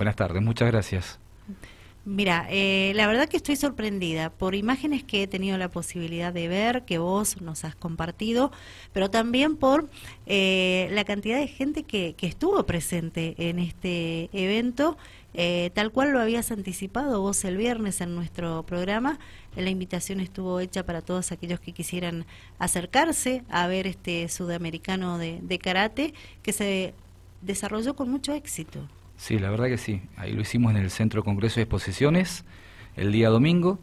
Buenas tardes, muchas gracias. Mira, eh, la verdad que estoy sorprendida por imágenes que he tenido la posibilidad de ver, que vos nos has compartido, pero también por eh, la cantidad de gente que, que, estuvo presente en este evento, eh, tal cual lo habías anticipado vos el viernes en nuestro programa. La invitación estuvo hecha para todos aquellos que quisieran acercarse a ver este sudamericano de, de karate que se desarrolló con mucho éxito. Sí, la verdad que sí. Ahí lo hicimos en el Centro Congreso de Exposiciones el día domingo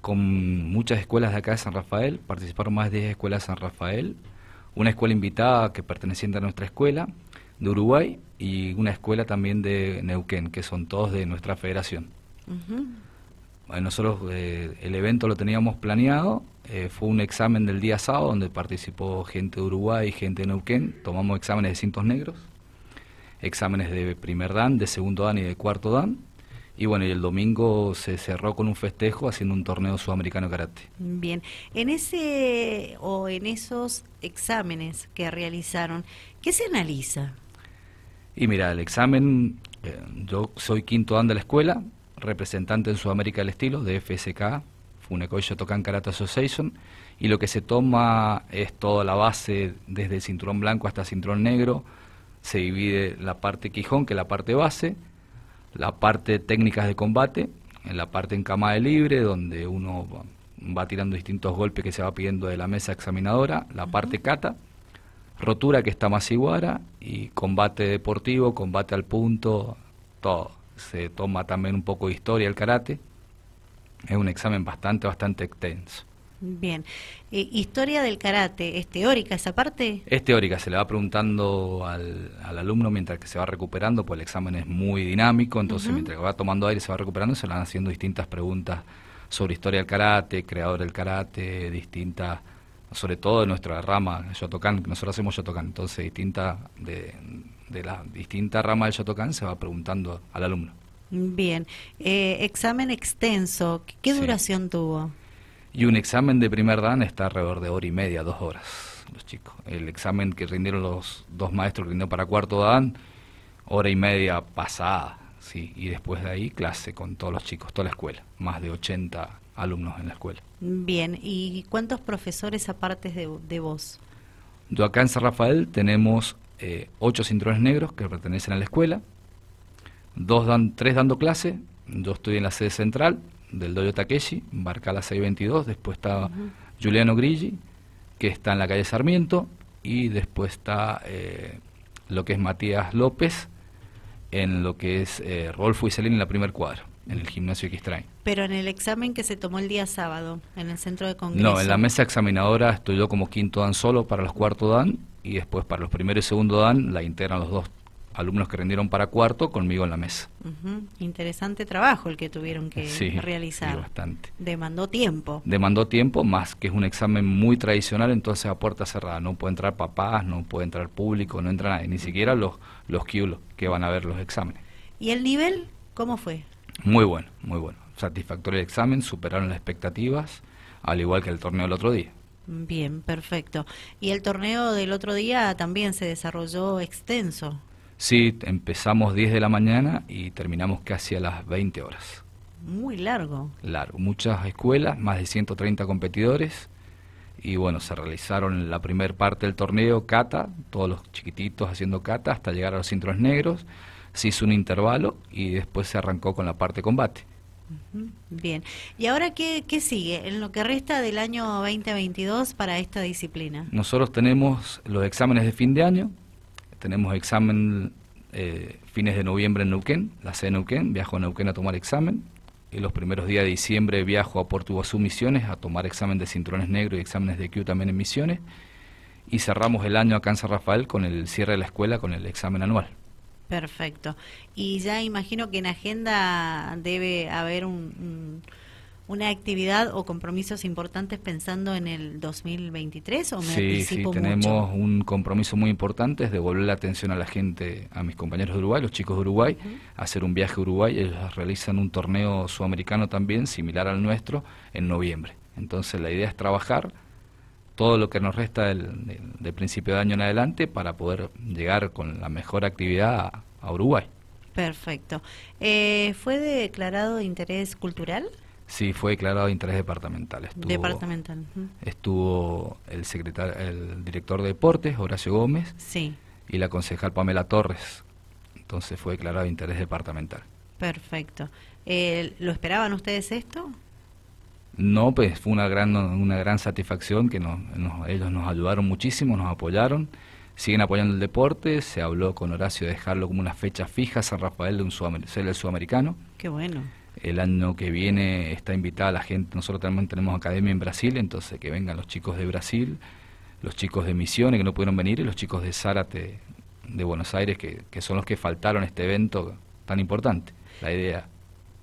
con muchas escuelas de acá de San Rafael. Participaron más de 10 escuelas de San Rafael. Una escuela invitada que perteneciente a nuestra escuela de Uruguay y una escuela también de Neuquén, que son todos de nuestra federación. bueno, nosotros eh, el evento lo teníamos planeado, eh, fue un examen del día sábado donde participó gente de Uruguay y gente de Neuquén, tomamos exámenes de cintos negros exámenes de primer dan, de segundo dan y de cuarto dan. Y bueno, y el domingo se cerró con un festejo haciendo un torneo sudamericano karate. Bien, en ese o en esos exámenes que realizaron, ¿qué se analiza? Y mira, el examen, eh, yo soy quinto dan de la escuela, representante en Sudamérica del estilo, de FSK, Funekoy Shotokan Karate Association, y lo que se toma es toda la base, desde el cinturón blanco hasta el cinturón negro, se divide la parte Quijón, que es la parte base, la parte técnicas de combate, en la parte en cama de libre, donde uno va tirando distintos golpes que se va pidiendo de la mesa examinadora, la parte kata, rotura que está más iguara y combate deportivo, combate al punto, todo. Se toma también un poco de historia el karate. Es un examen bastante, bastante extenso. Bien. Eh, historia del karate, ¿es teórica esa parte? Es teórica, se le va preguntando al, alumno mientras que se va recuperando, pues el examen es muy dinámico, entonces mientras que va tomando aire se va recuperando, se le van haciendo distintas preguntas sobre historia del karate, creador del karate, distintas, sobre todo de nuestra rama, Shotokan, nosotros hacemos Shotokan, entonces distinta de, de la distinta rama del Shotokan se va preguntando al alumno. Bien, eh, examen extenso, ¿qué duración tuvo? Y un examen de primer dan está alrededor de hora y media, dos horas, los chicos. El examen que rindieron los dos maestros rindió para cuarto dan, hora y media pasada, sí. Y después de ahí clase con todos los chicos, toda la escuela, más de 80 alumnos en la escuela. Bien, ¿y cuántos profesores aparte de, de vos? Yo acá en San Rafael tenemos eh, ocho cinturones negros que pertenecen a la escuela, dos dan, tres dando clase, yo estoy en la sede central, del Doyo Takeshi, Barcala 622, después está Juliano Grigi, que está en la calle Sarmiento, y después está eh, lo que es Matías López, en lo que es eh, Rolfo y Celín en la primer cuadra, en el gimnasio X-Train. Pero en el examen que se tomó el día sábado, en el centro de congreso. No, en la mesa examinadora estoy yo como quinto dan solo para los cuartos dan, y después para los primeros y segundo dan la integran los dos alumnos que rindieron para cuarto conmigo en la mesa. Interesante trabajo el que tuvieron que realizar. Bastante. Demandó tiempo. Demandó tiempo, más que es un examen muy tradicional, entonces a puerta cerrada. No puede entrar papás, no puede entrar público, no entra nadie, ni siquiera los, los que van a ver los exámenes. ¿Y el nivel cómo fue? Muy bueno, muy bueno. Satisfactorio el examen, superaron las expectativas, al igual que el torneo del otro día. Bien, perfecto. Y el torneo del otro día también se desarrolló extenso. Sí, empezamos 10 de la mañana y terminamos casi a las 20 horas. Muy largo. Largo. Muchas escuelas, más de 130 competidores. Y bueno, se realizaron la primera parte del torneo, cata, todos los chiquititos haciendo cata hasta llegar a los cinturones negros. Se hizo un intervalo y después se arrancó con la parte combate. Bien. ¿Y ahora qué, qué sigue en lo que resta del año 2022 para esta disciplina? Nosotros tenemos los exámenes de fin de año, tenemos examen eh, fines de noviembre en Neuquén, la sede de Neuquén, viajo a Neuquén a tomar examen. Y los primeros días de diciembre viajo a Puerto Misiones a tomar examen de cinturones negros y exámenes de Q también en Misiones. Y cerramos el año acá en San Rafael con el cierre de la escuela con el examen anual. Perfecto. Y ya imagino que en agenda debe haber un una actividad o compromisos importantes pensando en el 2023 o me Sí, sí, tenemos un compromiso muy importante, es devolver la atención a la gente, a mis compañeros de Uruguay, los chicos de Uruguay, hacer un viaje a Uruguay, ellos realizan un torneo sudamericano también, similar al nuestro, en noviembre. Entonces la idea es trabajar todo lo que nos resta del, principio de año en adelante para poder llegar con la mejor actividad a Uruguay. Perfecto. Eh, ¿Fue declarado de interés cultural? Sí, fue declarado de interés departamental. Estuvo, departamental. Estuvo el secretario, el director de deportes, Horacio Gómez, sí. y la concejal Pamela Torres. Entonces fue declarado de interés departamental. Perfecto. Eh, ¿Lo esperaban ustedes esto? No, pues fue una gran, una gran satisfacción que nos, ellos nos ayudaron muchísimo, nos apoyaron, siguen apoyando el deporte, se habló con Horacio de dejarlo como una fecha fija, San Rafael de un ser el sudamericano. Qué bueno. El año que viene está invitada la gente, nosotros también tenemos academia en Brasil, entonces que vengan los chicos de Brasil, los chicos de Misiones que no pudieron venir y los chicos de Zárate de Buenos Aires que, que son los que faltaron a este evento tan importante. La idea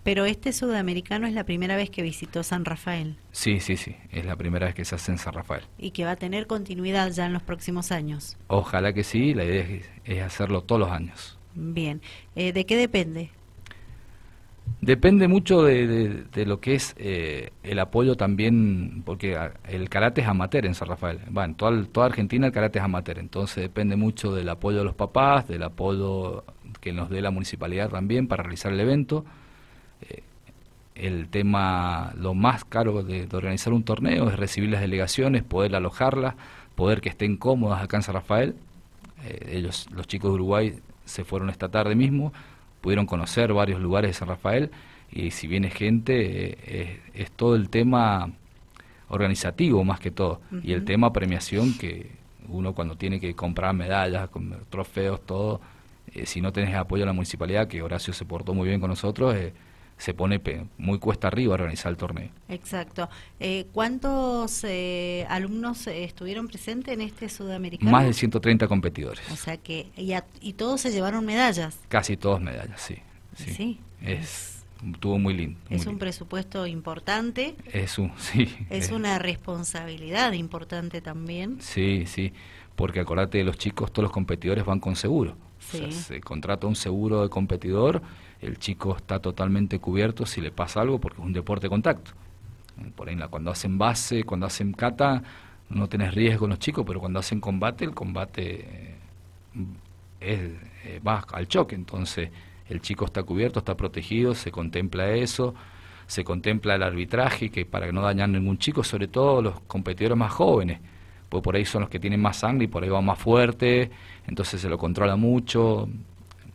pero este sudamericano es la primera vez que visitó San Rafael. Sí, sí, sí, es la primera vez que se hace en San Rafael. Y que va a tener continuidad ya en los próximos años. Ojalá que sí, la idea es, hacerlo todos los años. Bien, eh, ¿de qué depende? Depende mucho de, lo que es eh, el apoyo también, porque el karate es amateur en San Rafael. Va, en toda, toda Argentina el karate es amateur, entonces depende mucho del apoyo de los papás, del apoyo que nos dé la municipalidad también para realizar el evento eh, el tema, lo más caro de, organizar un torneo es recibir las delegaciones, poder alojarlas, poder que estén cómodas acá en San Rafael. Eh, ellos, los chicos de Uruguay, se fueron esta tarde mismo, pudieron conocer varios lugares de San Rafael y si viene gente, eh, es, todo el tema organizativo más que todo y el tema premiación que uno cuando tiene que comprar medallas, trofeos, todo, si no tenés apoyo de la municipalidad, que Horacio se portó muy bien con nosotros, se pone muy cuesta arriba organizar el torneo. Exacto. Eh, ¿Cuántos eh, alumnos estuvieron presentes en este sudamericano? Más de 130 competidores. O sea que, y, todos se llevaron medallas. Casi todos medallas, sí. Sí. Es, estuvo muy lindo. es un presupuesto importante. Es un, sí. Es, una responsabilidad importante también. Sí, sí. Porque acordate, los chicos, todos los competidores van con seguro. Se contrata un seguro de competidor el chico está totalmente cubierto si le pasa algo porque es un deporte de contacto. Por ahí cuando hacen base, cuando hacen kata, no tenés riesgo con los chicos, pero cuando hacen combate, el combate eh, eh, va al choque. Entonces el chico está cubierto, está protegido, se contempla eso, se contempla el arbitraje, que para no dañar ningún chico, sobre todo los competidores más jóvenes, pues por ahí son los que tienen más sangre y por ahí van más fuerte, entonces se lo controla mucho,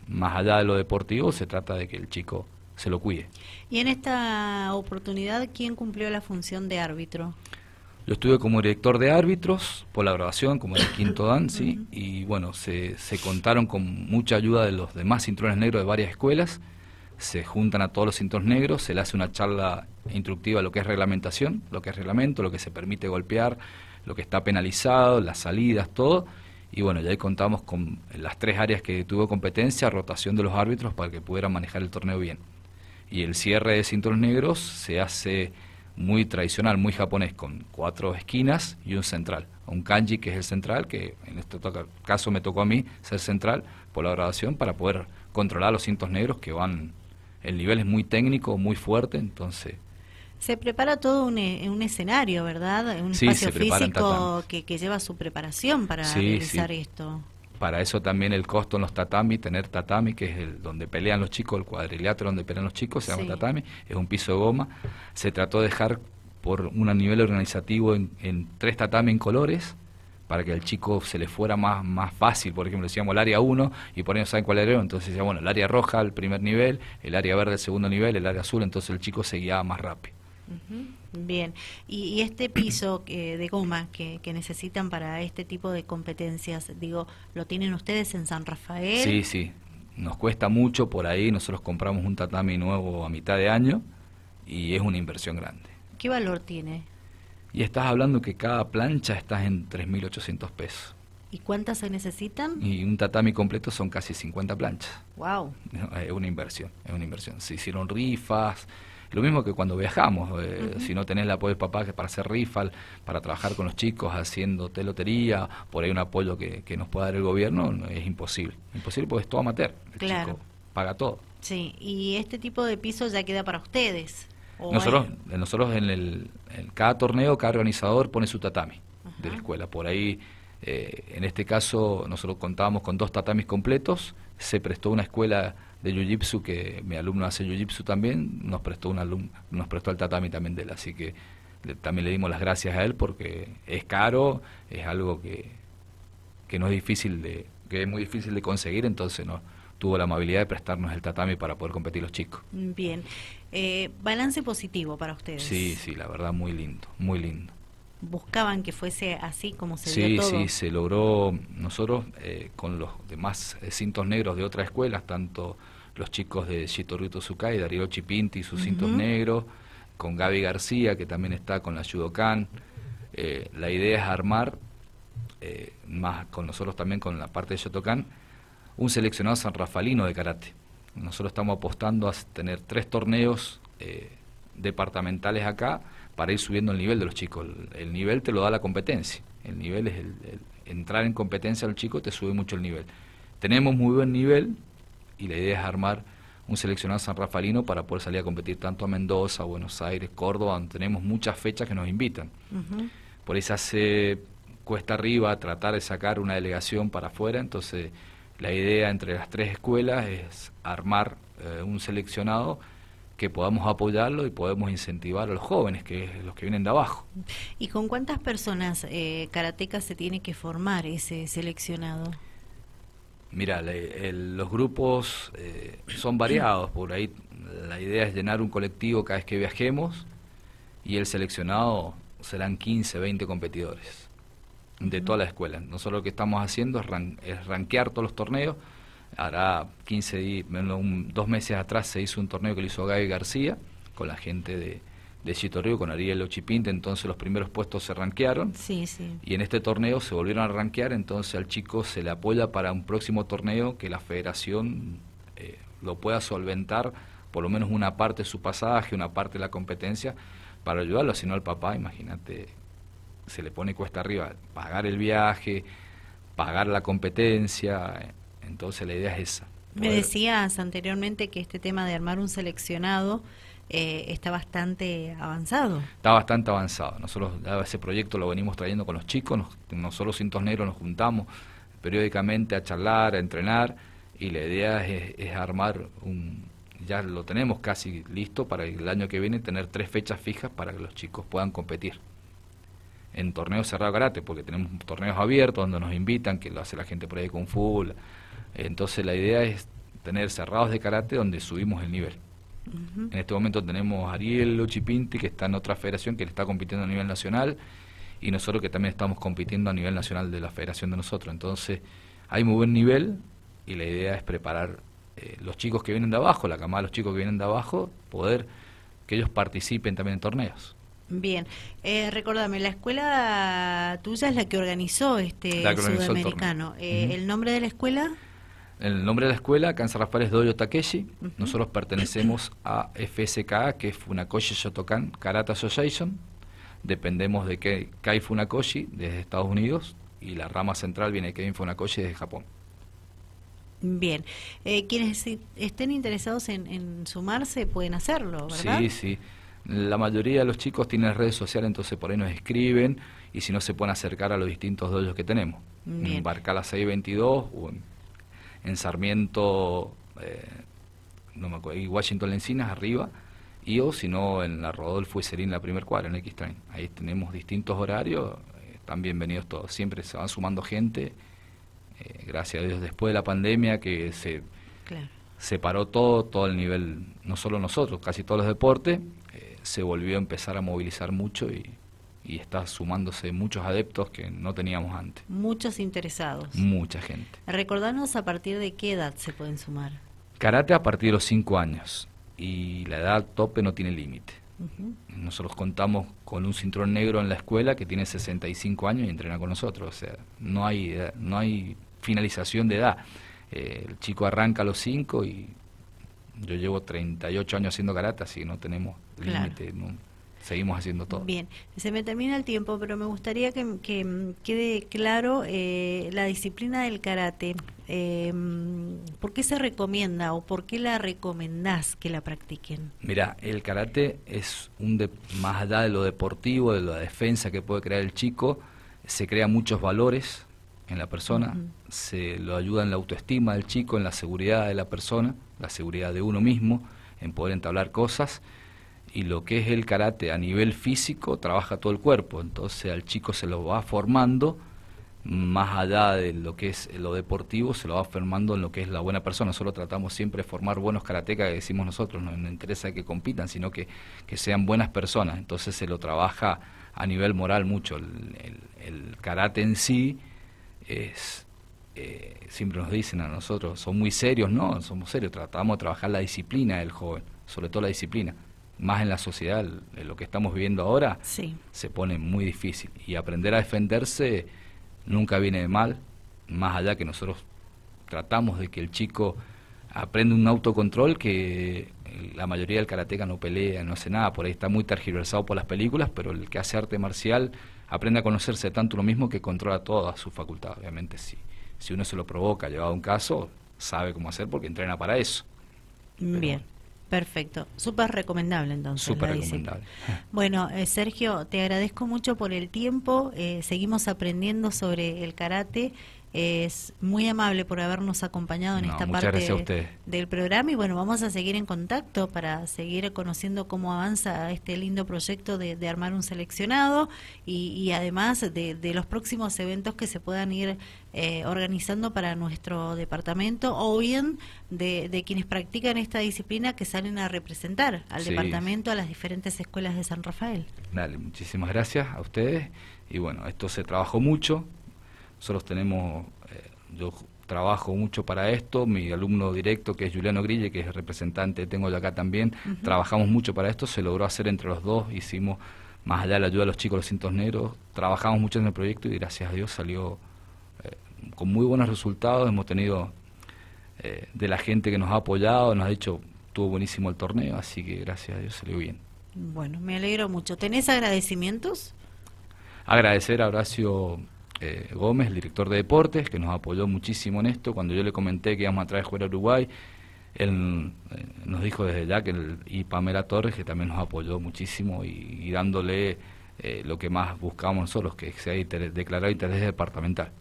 más allá de lo deportivo, se trata de que el chico se lo cuide. Y en esta oportunidad, ¿quién cumplió la función de árbitro? Yo estuve como director de árbitros por la grabación, como el quinto dan, sí, y bueno, se, se contaron con mucha ayuda de los demás cinturones negros de varias escuelas, se juntan a todos los cinturones negros, se le hace una charla instructiva de lo que es reglamentación, lo que es reglamento, lo que se permite golpear, lo que está penalizado, las salidas, todo, y bueno, ya ahí contamos con las tres áreas que tuvo competencia, rotación de los árbitros para que pudieran manejar el torneo bien. Y el cierre de cinturones negros se hace muy tradicional, muy japonés, con cuatro esquinas y un central. Un kanji que es el central, que en este caso me tocó a mí ser central por la grabación para poder controlar los cintos negros que van, el nivel es muy técnico, muy fuerte, entonces se prepara todo un, e, un escenario, ¿verdad? Un espacio físico que, que, lleva su preparación para realizar esto. Para eso también el costo en los tatami, tener tatami, que es el donde pelean los chicos, el cuadrilátero donde pelean los chicos, se llama tatami, es un piso de goma. Se trató de dejar por un nivel organizativo en, tres tatami en colores, para que al chico se le fuera más, más fácil. Por ejemplo, decíamos el área 1 y por ahí no saben cuál era, entonces decía, bueno, el área roja el primer nivel, el área verde el segundo nivel, el área azul, entonces el chico se guiaba más rápido. Bien, y, este piso eh, de goma que, necesitan para este tipo de competencias, digo, ¿lo tienen ustedes en San Rafael? Sí, sí, nos cuesta mucho por ahí, nosotros compramos un tatami nuevo a mitad de año y es una inversión grande. ¿Qué valor tiene? Y estás hablando que cada plancha está en 3.800 pesos. ¿Y cuántas se necesitan? Y un tatami completo son casi 50 planchas. Wow. Es una inversión, es una inversión. Se hicieron rifas, lo mismo que cuando viajamos, eh, si no tenés el apoyo de papá para hacer rifal, para trabajar con los chicos haciendo telotería, por ahí un apoyo que, nos pueda dar el gobierno, es imposible. Imposible porque es todo amateur. El chico paga todo. Sí, y este tipo de piso ya queda para ustedes. nosotros, nosotros en, el, en cada torneo, cada organizador pone su tatami de la escuela. Por ahí, eh, en este caso, nosotros contábamos con dos tatamis completos, se prestó una escuela de Jiu-Jitsu, que mi alumno hace Jiu-Jitsu también, nos prestó un alumno, nos prestó el tatami también de él, así que también le dimos las gracias a él porque es caro, es algo que, que no es difícil de, que es muy difícil de conseguir, entonces no tuvo la amabilidad de prestarnos el tatami para poder competir los chicos. Bien, eh, balance positivo para ustedes. Sí, sí, la verdad muy lindo, muy lindo. Buscaban que fuese así como se sí, dio todo. Sí, se logró nosotros eh, con los demás eh, cintos negros de otras escuelas, tanto los chicos de Shitorito Sukai, Darío Chipinti y sus cintos negros, con Gaby García, que también está con la Judokan. Eh, la idea es armar, eh, más con nosotros también con la parte de Shotokan, un seleccionado San Rafaelino de karate. Nosotros estamos apostando a tener tres torneos eh, departamentales acá para ir subiendo el nivel de los chicos. El, nivel te lo da la competencia. El nivel es el, entrar en competencia al chico te sube mucho el nivel. Tenemos muy buen nivel y la idea es armar un seleccionado San Rafaelino para poder salir a competir tanto a Mendoza, Buenos Aires, Córdoba, donde tenemos muchas fechas que nos invitan. Por eso hace cuesta arriba tratar de sacar una delegación para afuera, entonces la idea entre las tres escuelas es armar eh, un seleccionado que podamos apoyarlo y podemos incentivar a los jóvenes, que es los que vienen de abajo. ¿Y con cuántas personas eh, karatecas se tiene que formar ese seleccionado? Mira, los grupos eh, son variados, por ahí la idea es llenar un colectivo cada vez que viajemos y el seleccionado serán 15, 20 competidores de toda la escuela. Nosotros lo que estamos haciendo es, ran, es rankear todos los torneos. Hará 15 días, dos meses atrás se hizo un torneo que lo hizo Gaby García con la gente de, de Chito Río, con Ariel Ochipinte, entonces los primeros puestos se ranquearon. Sí, sí. Y en este torneo se volvieron a ranquear, entonces al chico se le apoya para un próximo torneo que la federación eh, lo pueda solventar, por lo menos una parte de su pasaje, una parte de la competencia, para ayudarlo, si no al papá, imagínate, se le pone cuesta arriba pagar el viaje, pagar la competencia, entonces la idea es esa. Me decías anteriormente que este tema de armar un seleccionado eh, está bastante avanzado. Está bastante avanzado. Nosotros ese proyecto lo venimos trayendo con los chicos, nosotros Cintos Negros nos juntamos periódicamente a charlar, a entrenar y la idea es, armar un, ya lo tenemos casi listo para el año que viene tener tres fechas fijas para que los chicos puedan competir en torneos cerrados karate, porque tenemos torneos abiertos donde nos invitan, que lo hace la gente por ahí con fútbol. Entonces la idea es tener cerrados de karate donde subimos el nivel. En este momento tenemos a Ariel Ochipinti, que está en otra federación que le está compitiendo a nivel nacional, y nosotros que también estamos compitiendo a nivel nacional de la federación de nosotros. Entonces, hay muy buen nivel y la idea es preparar eh, los chicos que vienen de abajo, la camada de los chicos que vienen de abajo, poder que ellos participen también en torneos. Bien, eh, recordame, la escuela tuya es la que organizó este sudamericano. El, eh, ¿El nombre de la escuela? El nombre de la escuela, Kansas Rafael es Doyo Takeshi. Nosotros pertenecemos a FSKA, que es Funakoshi Shotokan Karate Association. Dependemos de Kai Funakoshi desde Estados Unidos y la rama central viene de Kevin Funakoshi desde Japón. Bien, eh, quienes estén interesados en, sumarse pueden hacerlo, ¿verdad? Sí, sí. La mayoría de los chicos tienen redes sociales, entonces por ahí nos escriben y si no se pueden acercar a los distintos dojos que tenemos. En Barcala 622 o en en Sarmiento, eh, no me acuerdo, y Washington Lencinas arriba, y o si no en la Rodolfo y Serín la primer cuadra, en X-Train. Ahí tenemos distintos horarios, eh, están bienvenidos todos. Siempre se van sumando gente, eh, gracias a Dios, después de la pandemia que se separó todo, todo el nivel, no solo nosotros, casi todos los deportes, se volvió a empezar a movilizar mucho y y está sumándose muchos adeptos que no teníamos antes. Muchos interesados. Mucha gente. Recordanos a partir de qué edad se pueden sumar. Karate a partir de los 5 años y la edad tope no tiene límite. Nosotros contamos con un cinturón negro en la escuela que tiene 65 años y entrena con nosotros. O sea, no hay, no hay finalización de edad. Eh, el chico arranca a los 5 y yo llevo 38 años haciendo karate, así que no tenemos límite seguimos haciendo todo. Bien, se me termina el tiempo, pero me gustaría que, quede claro eh, la disciplina del karate. Eh, ¿Por qué se recomienda o por qué la recomendás que la practiquen? Mira, el karate es un de, más allá de lo deportivo, de la defensa que puede crear el chico, se crea muchos valores en la persona, se lo ayuda en la autoestima del chico, en la seguridad de la persona, la seguridad de uno mismo, en poder entablar cosas. Y lo que es el karate a nivel físico trabaja todo el cuerpo, entonces al chico se lo va formando más allá de lo que es lo deportivo, se lo va formando en lo que es la buena persona. Nosotros tratamos siempre de formar buenos karatecas, que decimos nosotros, no nos interesa que compitan, sino que, que sean buenas personas. Entonces se lo trabaja a nivel moral mucho. El, el, karate en sí es, eh, siempre nos dicen a nosotros, son muy serios, no, somos serios, tratamos de trabajar la disciplina del joven, sobre todo la disciplina. Más en la sociedad, en lo que estamos viviendo ahora, se pone muy difícil. Y aprender a defenderse nunca viene de mal, más allá que nosotros tratamos de que el chico aprenda un autocontrol que la mayoría del karateca no pelea, no hace nada, por ahí está muy tergiversado por las películas, pero el que hace arte marcial aprende a conocerse tanto lo mismo que controla todas sus facultades. Obviamente, si, si uno se lo provoca, llevado un caso, sabe cómo hacer porque entrena para eso. Bien. Perfecto, súper recomendable entonces. Súper recomendable. Bueno, eh, Sergio, te agradezco mucho por el tiempo, eh, seguimos aprendiendo sobre el karate es muy amable por habernos acompañado en esta parte del programa y bueno, vamos a seguir en contacto para seguir conociendo cómo avanza este lindo proyecto de, armar un seleccionado y, además de, los próximos eventos que se puedan ir eh, organizando para nuestro departamento o bien de, quienes practican esta disciplina que salen a representar al departamento, a las diferentes escuelas de San Rafael. Dale, muchísimas gracias a ustedes y bueno, esto se trabajó mucho, nosotros tenemos, eh, yo trabajo mucho para esto, mi alumno directo que es Juliano Grille, que es representante, tengo yo acá también, trabajamos mucho para esto, se logró hacer entre los dos, hicimos más allá de la ayuda de los chicos los cintos negros, trabajamos mucho en el proyecto y gracias a Dios salió eh, con muy buenos resultados, hemos tenido eh, de la gente que nos ha apoyado, nos ha dicho, estuvo buenísimo el torneo, así que gracias a Dios salió bien. Bueno, me alegro mucho. ¿Tenés agradecimientos? Agradecer a Horacio eh, Gómez, el director de deportes, que nos apoyó muchísimo en esto. Cuando yo le comenté que íbamos a traer jugar a Uruguay, él eh, nos dijo desde ya que el, y Pamela Torres, que también nos apoyó muchísimo y, dándole eh, lo que más buscamos nosotros, que se haya declarado interés departamental.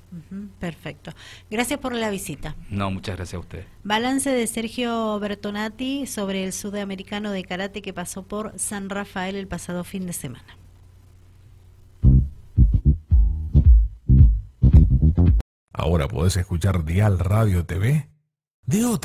perfecto. Gracias por la visita. No, muchas gracias a usted. Balance de Sergio Bertonati sobre el sudamericano de karate que pasó por San Rafael el pasado fin de semana. Ahora podés escuchar Dial Radio TV de otra